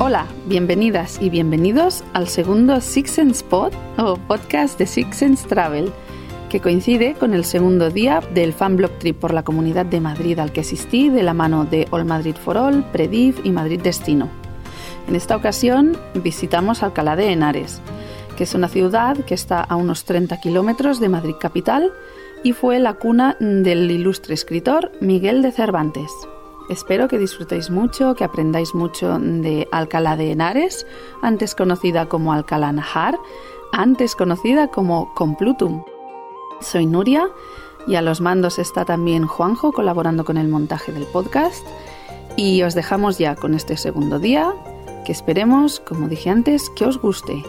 Hola, bienvenidas y bienvenidos al segundo Six Sense Pod o podcast de Six Sense Travel, que coincide con el segundo día del Fan Blog Trip por la Comunidad de Madrid al que asistí de la mano de All Madrid for All, Prediv y Madrid Destino. En esta ocasión visitamos Alcalá de Henares, que es una ciudad que está a unos 30 kilómetros de Madrid capital y fue la cuna del ilustre escritor Miguel de Cervantes. Espero que disfrutéis mucho, que aprendáis mucho de Alcalá de Henares, antes conocida como Alcalá Najar, antes conocida como Complutum. Soy Nuria y a los mandos está también Juanjo colaborando con el montaje del podcast. Y os dejamos ya con este segundo día, que esperemos, como dije antes, que os guste.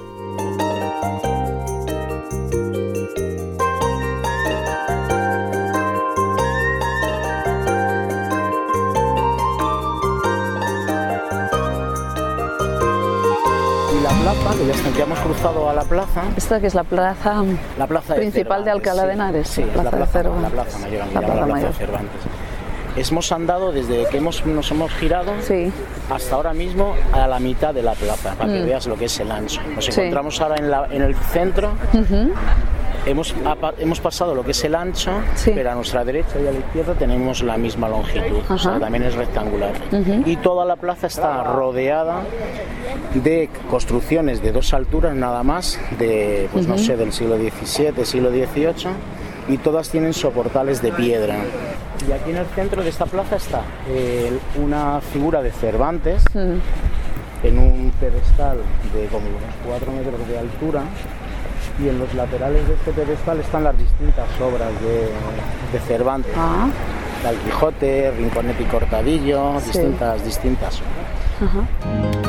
Ya, hemos cruzado a la plaza. Esta que es la plaza, La plaza principal de Cervantes, Alcalá de. Henares, Sí, plaza la de plaza, Cervantes. la plaza mayor, La plaza mayor. de Cervantes. Hemos andado desde que hemos, nos hemos girado Sí. hasta ahora mismo a la mitad de la plaza, para Mm. que veas lo que es el ancho. Nos encontramos ahora en, la- en el centro. Hemos pasado lo que es el ancho, Sí. pero a nuestra derecha y a la izquierda tenemos la misma longitud, o sea, también es rectangular. Y toda la plaza está rodeada de construcciones de dos alturas nada más, de, pues no sé, del siglo XVII, siglo XVIII, y todas tienen soportales de piedra. Y aquí en el centro de esta plaza está eh, una figura de Cervantes en un pedestal de como unos 4 metros de altura y en los laterales de este pedestal están las distintas obras de, de Cervantes. Ah, Del Quijote, Rinconete y Cortadillo, Sí. distintas, distintas obras.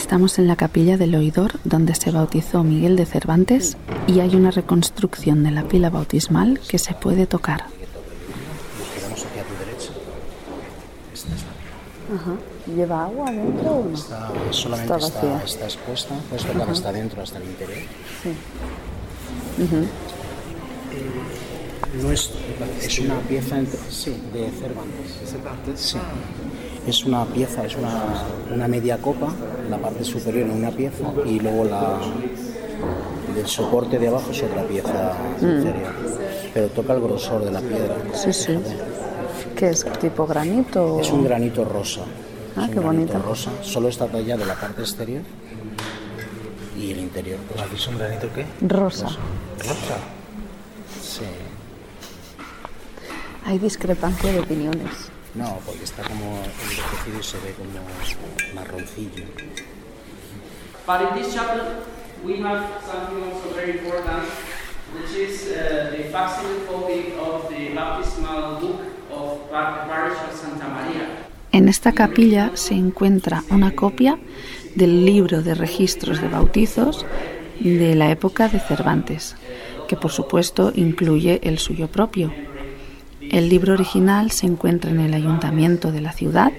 Estamos en la capilla del Oidor, donde se bautizó Miguel de Cervantes, y hay una reconstrucción de la pila bautismal que se puede tocar. Nos quedamos aquí a tu derecha. Esta es la ¿Lleva agua dentro o no? Está, solamente Está está, vacía. está expuesta, puedes tocar hasta adentro, hasta el interior. No es, es una pieza entre- sí, de Cervantes. Sí. Es una pieza, es una, una media copa, la parte superior en una pieza y luego la el soporte de abajo es otra pieza inferior. Pero toca el grosor de la piedra. Sí, sí. ¿Qué es? ¿Tipo granito? Es un granito rosa. Ah, es un qué granito bonito. rosa. Solo está tallado la parte exterior y el interior. Pues, ¿Es un granito qué? Rosa. Rosa. sí. Hay discrepancia de opiniones. No, porque está como envejecido y se ve como marroncillo. But in this chapel, we have something also very important, which is uh, the facsimile copy of the baptismal book of Par- Parish of Santa Maria. En esta capilla se encuentra una copia del libro de registros de bautizos de la época de Cervantes, que por supuesto incluye el suyo propio. El libro original se encuentra en el ayuntamiento de la ciudad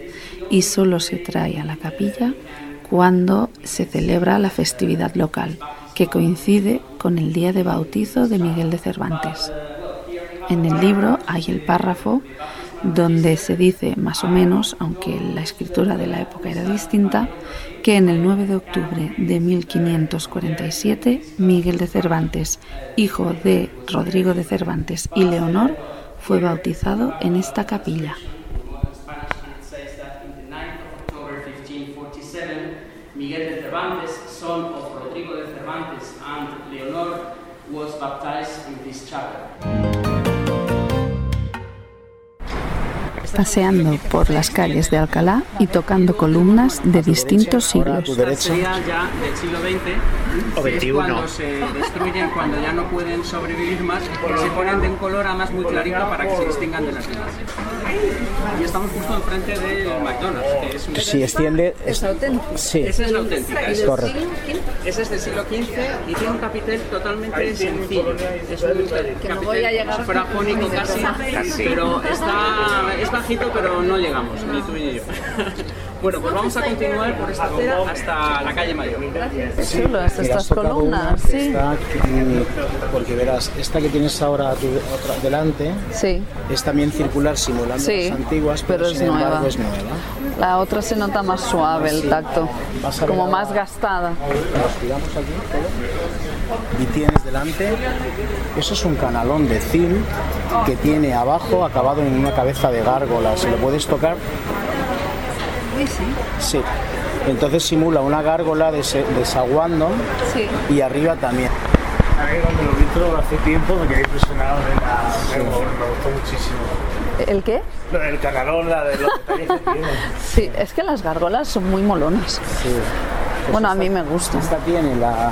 y solo se trae a la capilla cuando se celebra la festividad local, que coincide con el día de bautizo de Miguel de Cervantes. En el libro hay el párrafo donde se dice más o menos, aunque la escritura de la época era distinta, que en el 9 de octubre de 1547 Miguel de Cervantes, hijo de Rodrigo de Cervantes y Leonor, fue bautizado en esta capilla. In Spanish, it says that in the 9th of October 1547, Miguel de Cervantes, son of Rodrigo de Cervantes and Leonor, was baptized in this chapel. Paseando por las calles de Alcalá y tocando columnas de distintos a siglos. sería ya del siglo XX, O que es 21. cuando se destruyen, cuando ya no pueden sobrevivir más, se ponen de un color además muy clarito para que se distingan de las demás. Y estamos justo enfrente del McDonald's, que es un... Si extiende. Es Sí, Esa es la auténtica. esa es- correcto. Esa es del siglo XV y tiene un capitel totalmente sencillo. Es un capitel voy a llegar. como si fuera jónico casi, pero está, es bajito, pero no llegamos, ni tú ni yo. Bueno, pues vamos a continuar por esta acera hasta la calle Mayor. Chulas Mira, estas columnas, una sí. está aquí, porque verás, esta que tienes ahora a tu- otra- delante Sí, es también circular simulando Sí, las antiguas, pero, pero es sin embargo nueva. es nueva. la otra se nota más suave el tacto, como más gastada. Nos tiramos aquí y tienes delante, eso es un canalón de zinc que tiene abajo acabado en una cabeza de gárgola, si lo puedes tocar. Sí. Entonces simula una gárgola desaguando Sí. y arriba también. A mí cuando lo vi todo hace tiempo me quedé impresionado de la... Me, me gustó muchísimo. ¿El qué? Lo del canalón, la de los detalles que tiene. Sí, es que las gárgolas son muy molonas. Sí. Bueno, a mí me gusta. Esta tiene la,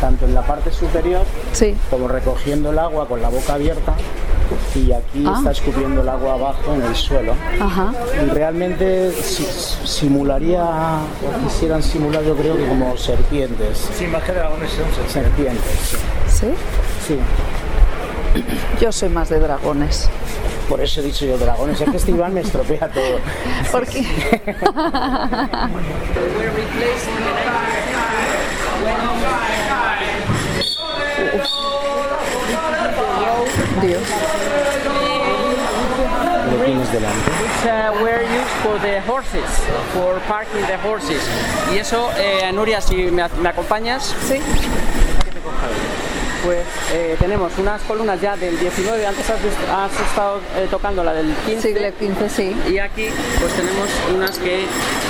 tanto en la parte superior Sí. como recogiendo el agua con la boca abierta y aquí Ah. está escupiendo el agua abajo en el suelo. Ajá. Y realmente si- simularía, o quisieran simular yo creo que como serpientes. Sí, más que dragones son serpientes. Serpientes, ¿Sí? sí. Yo soy más de dragones. Por eso he dicho yo dragones. Es que este Iván me estropea todo. ¿Por qué? Dios. Lo tienes delante. Which uh, were used for the horses, for parking the horses. Y eso, eh, Nuria, si me, me acompañas, Sí. pues eh, tenemos unas columnas ya del 19, antes has, has estado eh, tocando la del 15. Siglo XV, sí. Y aquí pues tenemos unas que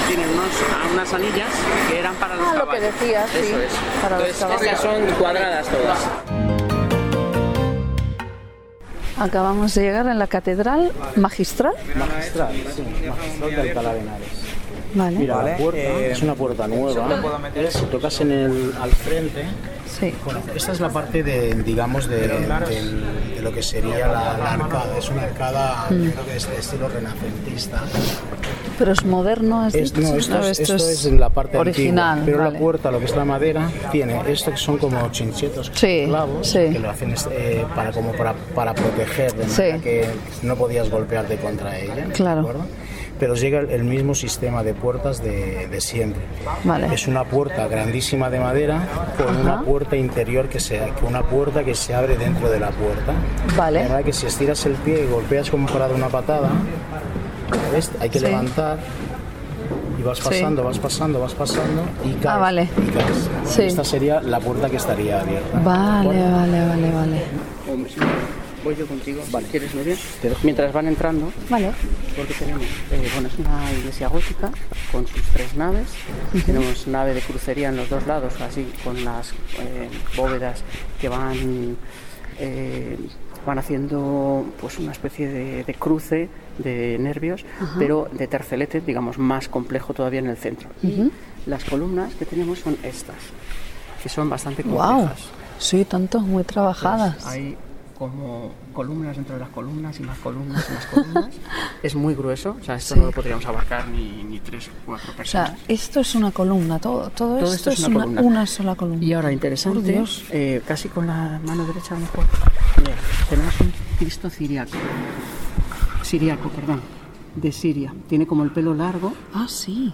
tienen unos- unas anillas que eran para los Ah, lo que caballos. decías, sí, Eso es. para los Entonces, caballos. estas son cuadradas todas. Acabamos de llegar a la catedral magistral. Magistral, sí, magistral de Alcalá. Vale. Mira, la puerta es una puerta nueva. Si tocas en el, al frente, Sí. Bueno, esta es la parte de, digamos, de, del- de lo que sería la, la arcada. Es una arcada, Mm. yo creo que es de estilo renacentista. Pero es moderno, Es- dicho? no, esto, ¿O es, esto es en la parte original. antigua. Pero vale. la puerta, lo que es la madera, tiene esto que son como chinchetos Sí, clavos sí. que lo hacen eh, para como para, para proteger de Sí. manera que no podías golpearte contra ella. ¿de Claro. acuerdo? Pero llega el, mismo sistema de puertas de, de siempre. Vale. Es una puerta grandísima de madera con una puerta interior que se, una puerta que se abre dentro de la puerta. Vale. La verdad que si estiras el pie y golpeas como para dar una patada, ¿ves? hay que Sí. levantar y vas Sí. pasando, vas pasando, vas pasando y caes. Ah, vale. y caes. Sí. Esta sería la puerta que estaría abierta. Vale, vale, vale, vale. Voy yo contigo, si ¿quieres, Nuria? Mientras van entrando, Vale. porque tenemos, eh, bueno, es una iglesia gótica con sus tres naves. Tenemos nave de crucería en los dos lados, así con las eh, bóvedas que van eh, van haciendo pues una especie de, de cruce de nervios, pero de tercelete, digamos, más complejo todavía en el centro. Y las columnas que tenemos son estas, que son bastante Wow. complejas. Sí, tanto, muy trabajadas. Hay como columnas dentro de las columnas y más columnas y más columnas. es muy grueso, o sea, esto Sí. no lo podríamos abarcar ni, ni tres o cuatro O personas. sea, esto es una columna, todo, todo, Todo esto, esto es una columna. una sola columna. y ahora, interesante, eh, casi con la mano derecha a lo mejor, mira, tenemos un Cristo ciriaco, siriaco, perdón, de Siria. Tiene como el pelo largo Ah, sí,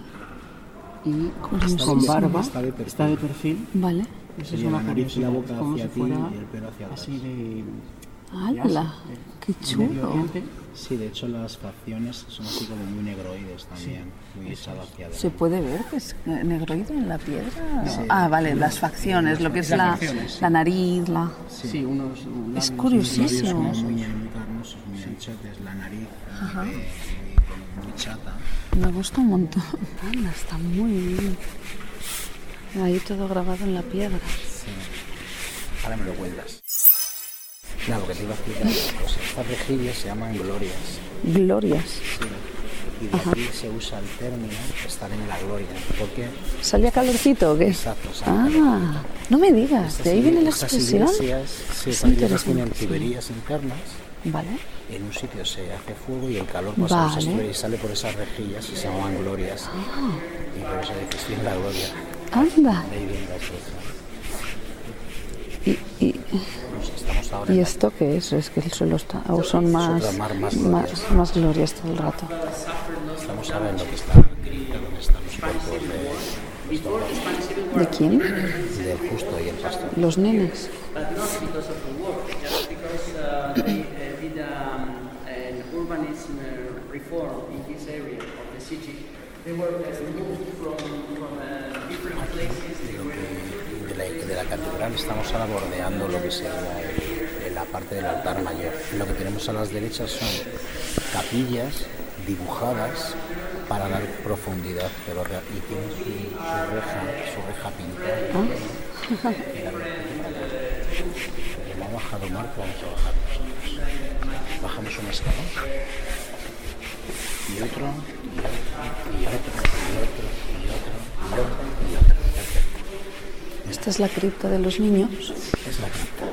y con barba, Está de perfil. está de perfil. vale. Eso es una y la curiosidad, boca como hacia si ti fuera y el pelo hacia atrás. así de, ¡Hala! ¡Qué chulo! Sí, de hecho las facciones son así como muy negroides también, muy echado hacia ¿Se adelante. puede ver que es negroide en la piedra? Ah, vale, las facciones, lo que es la, la nariz, la... Sí, unos Es labios. Labios curiosísimo. como muy, muy carnosos, muy anchotes, la nariz muy, muy, muy chata. Me gusta un montón. Anda, está muy bien. Ahí todo grabado en la piedra. Ahora me lo cuentas. No, lo que te iba a explicar es cosa. Estas rejillas se llaman glorias. Glorias. Sí. Y de aquí se usa el término estar en la gloria. Porque ¿Salía calorcito o qué? Exacto, Ah, no me digas, estas de ahí viene la expresión. iglesias, sí, Es estas iglesias tienen sí. tuberías internas. Vale. En un sitio se hace fuego y el calor pasa Vale. y sale por esas rejillas y se llaman glorias. Ah. Y por eso estoy en la gloria. Anda. ¿Y, y, esto qué es? Es que el suelo está, o son más, mar, más más, glorias. más glorias todo el rato. Estamos ahora en lo que está cripta, donde están los cuerpos de, ¿De quién? del justo y el pastor. Los nenes. uh, uh, de la, de la catedral estamos ahora bordeando lo que sería la parte del altar mayor. Lo que tenemos a las derechas son capillas dibujadas para dar profundidad, pero y tiene su, su reja, su reja pintada. Ha bajado Marco, vamos a bajar nosotros. Bajamos un escalón y otro, y otro, y otro, y otro, y otro, y. Esta es la cripta de los niños. Es la cripta.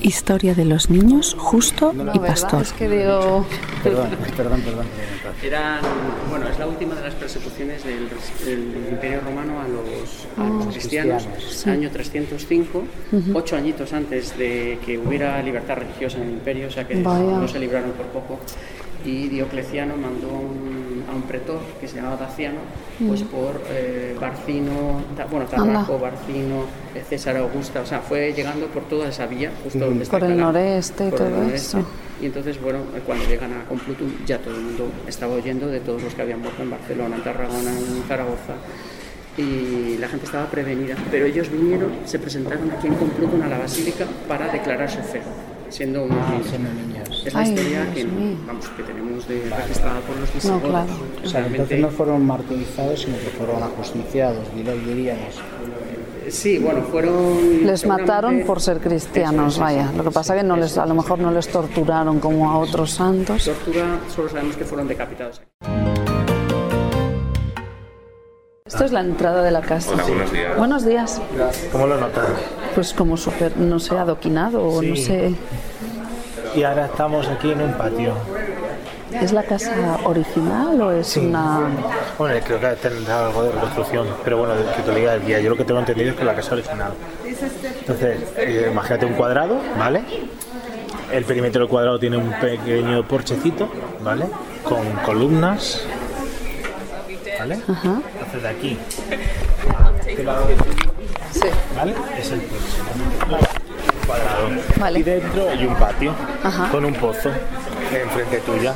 Historia de los niños, justo y pastor. Es que digo... Perdón, perdón, perdón. Eran, bueno, es la última de las persecuciones del, del Imperio Romano a los, a los cristianos, cristianos. año 305, ocho añitos antes de que hubiera libertad religiosa en el imperio, o sea que Vaya. no se libraron por poco. Y Diocleciano mandó a un, a un pretor que se llamaba Daciano, pues por eh, Barcino, Ta- bueno, Tarraco. Barcino, eh, César Augusta, o sea, fue llegando por toda esa vía, justo donde está Por el noreste y por el todo noreste. eso. Y entonces, bueno, eh, cuando llegan a Complutum, ya todo el mundo estaba oyendo de todos los que habían muerto en Barcelona, en Tarragona, en Zaragoza. Y la gente estaba prevenida. Pero ellos vinieron, se presentaron aquí en Complutum a la Basílica para declarar su fe, siendo unos niños. Ah, Siendo niños. Es la Ay, historia Dios que, vamos, que tenemos de, registrada por los visigodos. claro. O sea, entonces no fueron martirizados, sino que fueron ajusticiados, dir- diríamos. Sí, bueno, fueron... Les mataron por ser cristianos, es, vaya. Lo que pasa sí, que no les, a lo mejor no les torturaron como a otros santos. Tortura, solo sabemos que fueron decapitados. Esto es la entrada de la casa. Hola, buenos días. Buenos días. ¿Cómo lo notas? Pues como súper, no sé, adoquinado o no sé. Y ahora estamos aquí en un patio. ¿Es la casa original o es Sí. una...? Bueno, creo que tendrá algo de reconstrucción, pero bueno, que te lo diga el guía. Yo lo que tengo entendido es que es la casa original. Entonces, eh, imagínate un cuadrado, ¿vale? El perímetro del cuadrado tiene un pequeño porchecito, ¿vale? Con columnas, ¿vale? Ajá. Entonces de aquí, Sí. ¿vale? Es el. Cuadrado. Vale. Y dentro hay un patio Ajá. con un pozo enfrente tuya.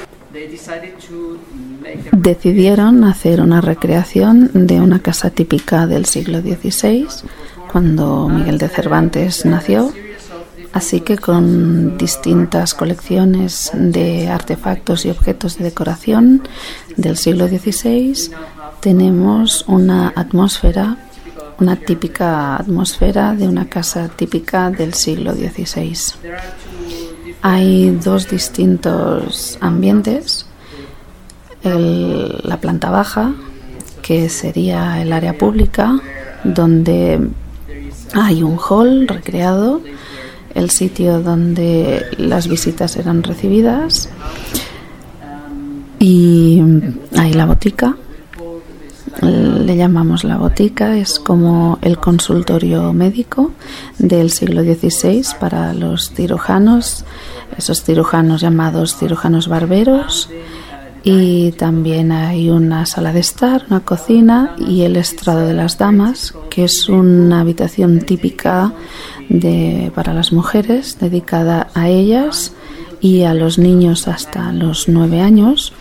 Decidieron hacer una recreación de una casa típica del siglo XVI, cuando Miguel de Cervantes nació. Así que con distintas colecciones de artefactos y objetos de decoración del siglo XVI tenemos una atmósfera, una típica atmósfera de una casa típica del siglo XVI. Hay dos distintos ambientes. La planta baja, que sería el área pública, donde hay un hall recreado, el sitio donde las visitas eran recibidas, y hay la botica. Le llamamos la botica, es como el consultorio médico del siglo XVI para los cirujanos, esos cirujanos llamados cirujanos barberos. Y también hay una sala de estar, una cocina y el estrado de las damas, que es una habitación típica de, para las mujeres, dedicada a ellas y a los niños hasta los nueve años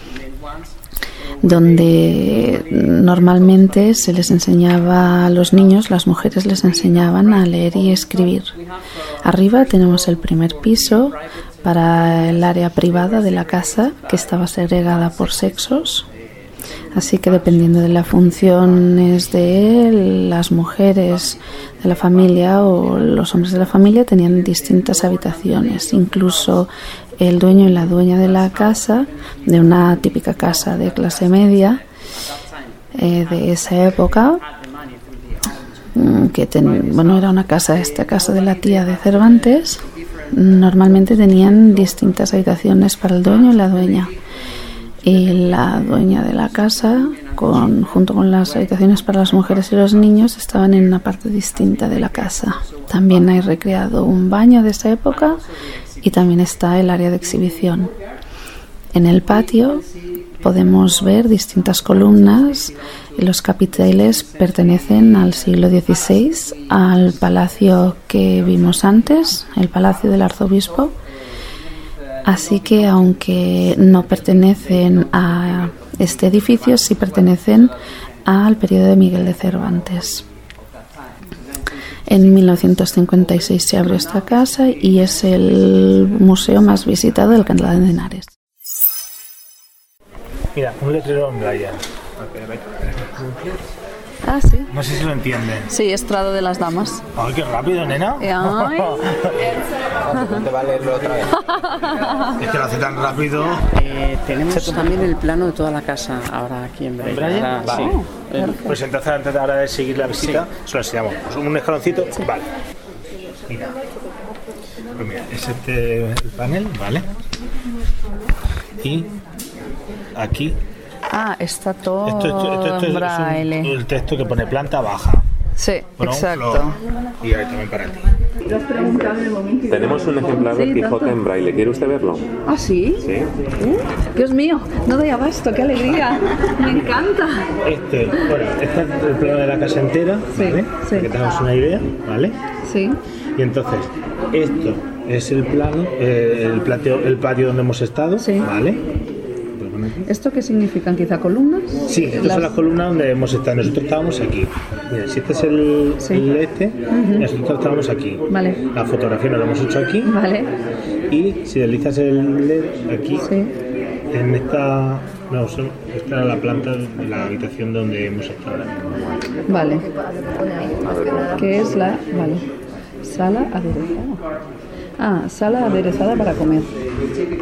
donde normalmente se les enseñaba a los niños, las mujeres les enseñaban a leer y escribir. Arriba tenemos el primer piso para el área privada de la casa que estaba segregada por sexos. Así que dependiendo de las funciones de él, las mujeres de la familia o los hombres de la familia tenían distintas habitaciones. Incluso el dueño y la dueña de la casa, de una típica casa de clase media eh, de esa época, mm, que bueno era una casa, esta casa de la tía de Cervantes, normalmente tenían distintas habitaciones para el dueño y la dueña y la dueña de la casa, con, junto con las habitaciones para las mujeres y los niños, estaban en una parte distinta de la casa. También hay recreado un baño de esa época y también está el área de exhibición. En el patio podemos ver distintas columnas los capiteles pertenecen al siglo XVI, al palacio que vimos antes, el palacio del arzobispo Así que aunque no pertenecen a este edificio, sí pertenecen al periodo de Miguel de Cervantes. En 1956 se abrió esta casa y es el museo más visitado del Canadá de Henares. Mira, un letrero en Brian. Ah, sí. No sé si lo entienden. Sí, estrado de las damas. Ay, qué rápido, nena. Ay. ¿Dónde va a leerlo otra vez? es que lo hace tan rápido. Eh, tenemos también el plano de toda la casa ahora aquí en Brian. Brian? Ahora, Vale. sí. Pues entonces antes de ahora de seguir la visita, se lo enseñamos. Pues un escaloncito, vale. Mira. Pues mira, es este el panel, ¿vale? Y aquí, Ah, está todo esto, esto- esto- esto en es un- braille. el texto que pone planta baja. Sí, exacto. Y ahí también para ti. Tenemos un ejemplar del Quijote en braille. ¿Quiere usted verlo? ¿Ah, sí? Sí. Dios mío, no doy abasto, qué alegría. Me encanta. Este, bueno, este es el plano de la casa entera, Sí, ¿vale? sí. Para que tengamos una idea, ¿vale? Sí. Y entonces, esto es el plano, eh, el, plateo, el patio donde hemos estado, Sí. ¿vale? ¿Esto qué significan? ¿Quizá columnas? Sí, estas son las columnas donde hemos estado. Nosotros estábamos aquí. Mira, si este es el, Sí. el este, nosotros estábamos aquí. Vale. La fotografía nos la hemos hecho aquí. Vale. Y si deslizas el LED aquí, Sí. en esta. No, esta era la planta de la habitación donde hemos estado ahora mismo. Vale. ¿Qué es la...? Vale. Sala aderezada. Ah, sala aderezada para comer.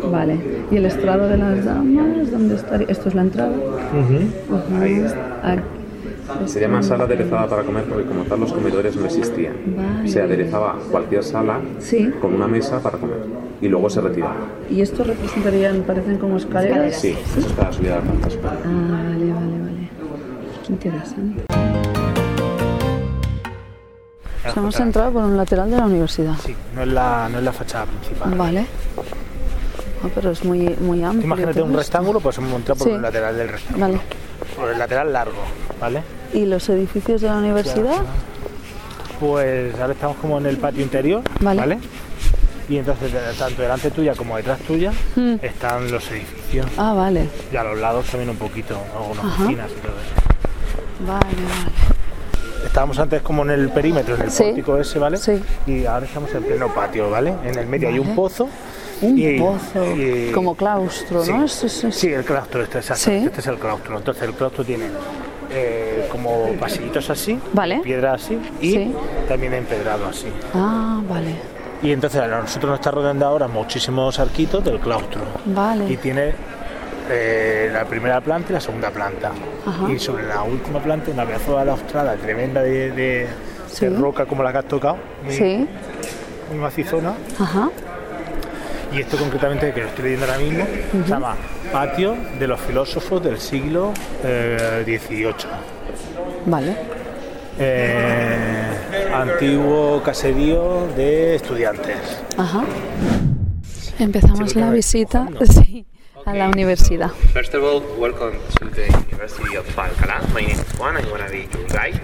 Vale. ¿Y el estrado de las damas? ¿Dónde estaría? ¿Esto es la entrada? Ujú. Ujú. Ahí está. Aquí. Se llama sala aderezada para comer porque como tal los comedores no existían. Vale. Se aderezaba cualquier sala Sí. con una mesa para comer y luego se retiraba. ¿Y esto representarían, parecen como escaleras? Sí, eso está subida a la planta superior. Ah, vale, vale, vale. Interesante. O sea, hemos entrado por un lateral de la universidad. Sí, no es la, no es la fachada principal. Vale. Ah, pero es muy, muy amplio. Imagínate un rectángulo, pues hemos entrado por Sí. el lateral del rectángulo. Vale. Por el lateral largo, ¿vale? ¿Y los edificios de la universidad? Pues ahora estamos como en el patio interior, Vale. ¿vale? Y entonces tanto delante tuya como detrás tuya Mm. están los edificios. Ah, vale. Y a los lados también un poquito, algunas oficinas y todo eso. Vale, vale. Estábamos antes como en el perímetro, en el Sí. pórtico ese, ¿vale? Sí. Y ahora estamos en pleno patio, ¿vale? En el medio hay un pozo. Un y- pozo. y- Como claustro, Sí. ¿no? Eso Sí, el claustro, este, exacto. Este es el claustro. Entonces el claustro tiene eh, como pasillitos así, Vale. piedra así y Sí. también empedrado así. Ah, vale. Y entonces a nosotros nos está rodeando ahora muchísimos arquitos del claustro. Y Vale. tiene eh, la primera planta y la segunda planta. Ajá. Y sobre la última planta una pedazo de balaustrada tremenda de, de- Sí. de roca como la que has tocado, muy, Sí. muy macizona. Ajá. Y esto concretamente, que lo estoy leyendo ahora mismo, se llama Patio de los Filósofos del siglo eh, XVIII. Vale. Eh, antiguo caserío de estudiantes. Ajá. Empezamos Sí, la visita sí, a la universidad. First of all, welcome to the University of Alcalá. My name is Juan. I'm gonna be your guide.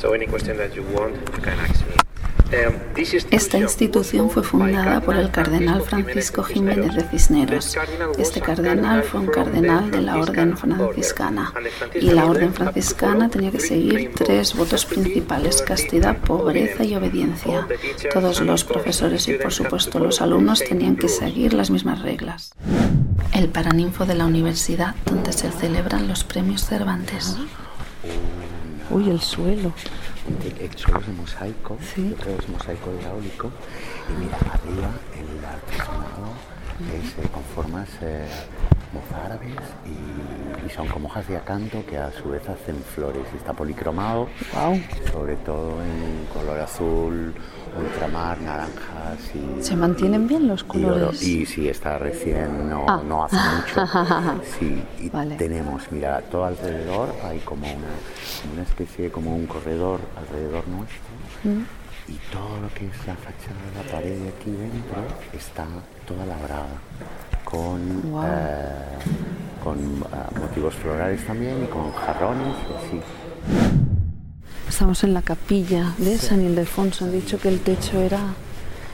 So any question that you want, you can ask Esta institución fue fundada por el cardenal Francisco Jiménez de Cisneros. Este cardenal fue un cardenal de la orden franciscana y la orden franciscana tenía que seguir tres votos principales, castidad, pobreza y obediencia. Todos los profesores y por supuesto los alumnos tenían que seguir las mismas reglas. El Paraninfo de la universidad donde se celebran los premios Cervantes. Uy, el suelo. El suelo es de mosaico, yo creo que es mosaico hidráulico. Y mira, arriba el artesonado es eh, con formas eh, mozárabes y, y son como hojas de acanto que a su vez hacen flores. Y está policromado, Wow. sobre todo en color azul, ultramar, naranjas y... ¿Se mantienen bien los y colores? Y sí, está recién, no, Ah. no hace mucho. Sí, y Vale. tenemos, mira, todo alrededor hay como una, una especie de como un corredor alrededor nuestro. Mm. Y todo lo que es la fachada de la pared de aquí dentro está toda labrada con, Guau. eh, con eh, motivos florales también y con jarrones y así. Estamos en la capilla de San Ildefonso. Han dicho que el techo era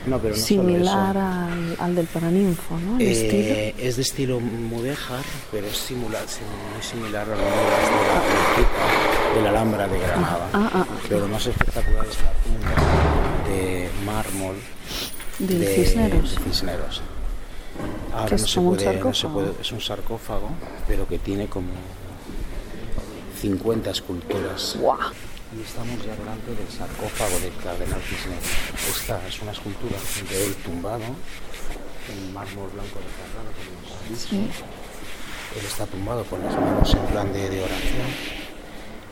No, pero no similar al, al del Paraninfo, ¿no? El Eh, es de estilo mudéjar, pero es similar, sim- muy similar a las de la de la Alhambra de Granada. Ah, ah, Pero lo más espectacular es la tumba de mármol Del de Cisneros. de Cisneros. Ahora no se puede, no se sarcófago. puede- es un sarcófago, pero que tiene como 50 esculturas. Guau. Y estamos ya delante del sarcófago del cardenal Cisneros. Esta es una escultura de él tumbado en mármol blanco de Carrara, como hemos dicho. Sí. Él está tumbado con las manos en plan de, de oración.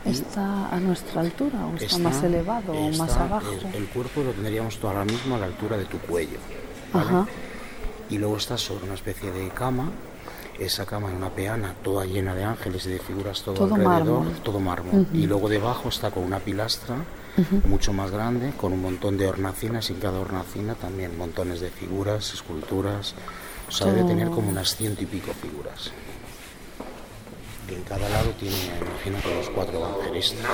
¿Está a nuestra altura o está, Está- más elevado o más abajo? El, el cuerpo lo tendríamos ahora mismo a la altura de tu cuello. ¿vale? Ajá. Y luego está sobre una especie de cama. Esa cama en una peana toda llena de ángeles y de figuras todo, Todo alrededor, mármol. todo mármol. Y luego debajo está con una pilastra mucho más grande, con un montón de hornacinas y en cada hornacina también montones de figuras, esculturas. O sea, debe Todo- tener como unas ciento y pico figuras. Y en cada lado tiene, imagino, que los cuatro evangelistas.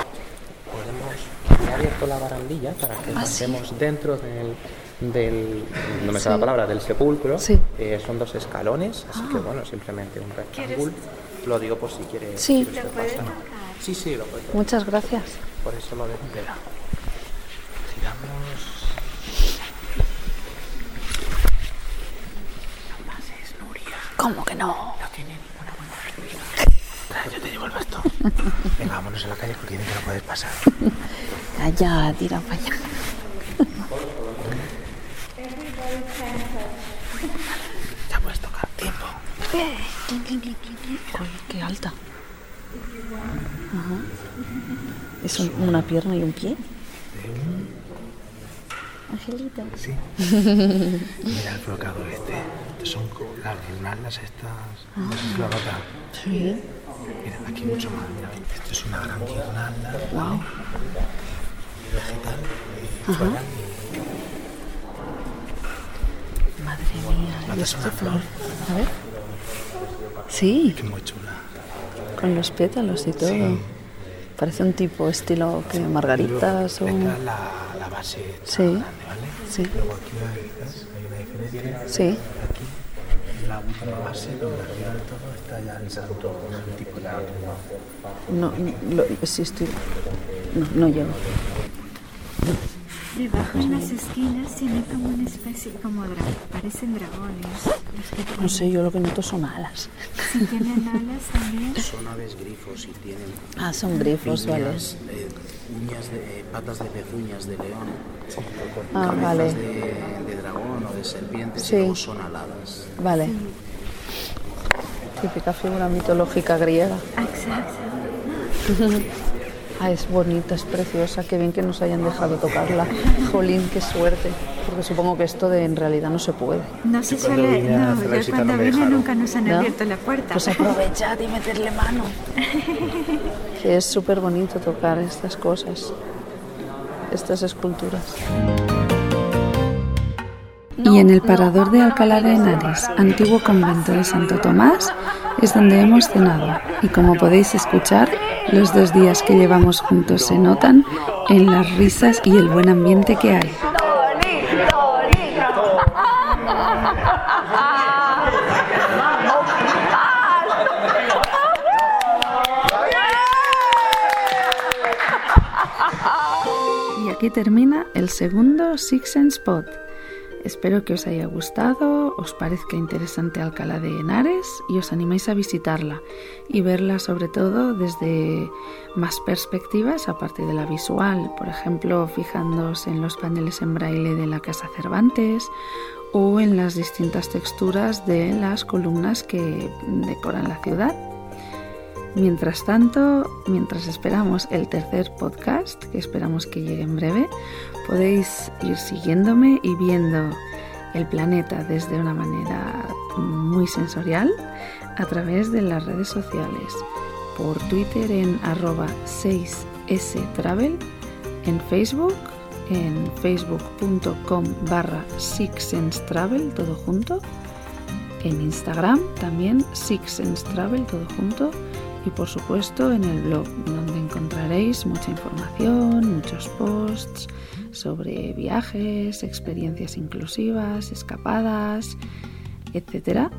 Podemos he abierto la barandilla para que pasemos dentro del, del no me sale la palabra del sepulcro. Sí. Eh, son dos escalones, así que bueno, simplemente un rectángulo. Lo digo por si quieres. Sí. quieres ver pasar. Sí, sí, lo puedes. Muchas gracias. Por eso lo dejo. Giramos. ¿Cómo que no? Yo te llevo el bastón. Venga, vámonos a la calle porque dicen que no puedes pasar. Allá, tira para allá. Ya puedes tocar. Tiempo. Uy, qué alta. Ajá. ¿Es un- una pierna y un pie? Angelito. Sí. Mira el flocado este. Son como las guirnaldas estas. de clavata. Sí. Mira, aquí mucho más. Mira, esto es una gran guirnalda. Wow. Vegetal. Madre ¿y es una flor. A ver. Sí, Que muy chula. con los pétalos y todo. Parece un tipo estilo que margaritas o... La, la base Sí. grande, ¿vale? Sí, Luego aquí hay, una diferencia. sí. Aquí, la última base, donde arriba de todo está ya el santo, el tipo No, no, lo- sí estoy... No, no llego. Debajo en las esquinas tiene como una especie, como dra parecen dragones. No sé, yo lo que noto son alas. si tienen alas también. Son aves grifos y tienen Ah, son grifos, vale. uñas, eh, uñas de, eh, patas de pezuñas de león, Ah, cabezas vale. de, de dragón o de serpientes Sí. y luego son aladas. Vale. Típica figura mitológica griega. Exacto. Ah, es bonita, es preciosa. Qué bien que nos hayan dejado tocarla. Jolín, qué suerte. Porque supongo que esto de en realidad no se puede. No se Yo cuando suele, vine no, hacer la yo cuando no me vine dejaron. nunca nos han ¿No? abierto la puerta. Pues aprovechad y meterle mano. Que es súper bonito tocar estas cosas, estas esculturas. Y en el parador de Alcalá de Henares, antiguo convento de Santo Tomás, es donde hemos cenado. Y como podéis escuchar, los dos días que llevamos juntos se notan en las risas y el buen ambiente que hay. Y aquí termina el segundo Six Sense Spot. Espero que os haya gustado, os parezca interesante Alcalá de Henares y os animéis a visitarla y verla sobre todo desde más perspectivas aparte de la visual, por ejemplo, fijándoos en los paneles en braille de la Casa Cervantes o en las distintas texturas de las columnas que decoran la ciudad. Mientras tanto, mientras esperamos el tercer podcast, que esperamos que llegue en breve, podéis ir siguiéndome y viendo el planeta desde una manera muy sensorial a través de las redes sociales, por Twitter en arroba 6stravel, en Facebook en facebook.com barra Travel, todo junto, en Instagram también Travel, todo junto, y por supuesto en el blog, donde encontraréis mucha información, muchos posts sobre viajes, experiencias inclusivas, escapadas, etcétera,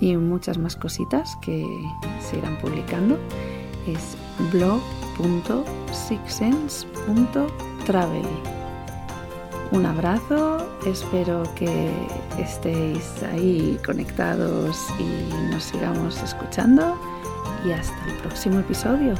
y muchas más cositas que se irán publicando. Es blog.sixsense.travel. Un abrazo, espero que estéis ahí conectados y nos sigamos escuchando y hasta el próximo episodio.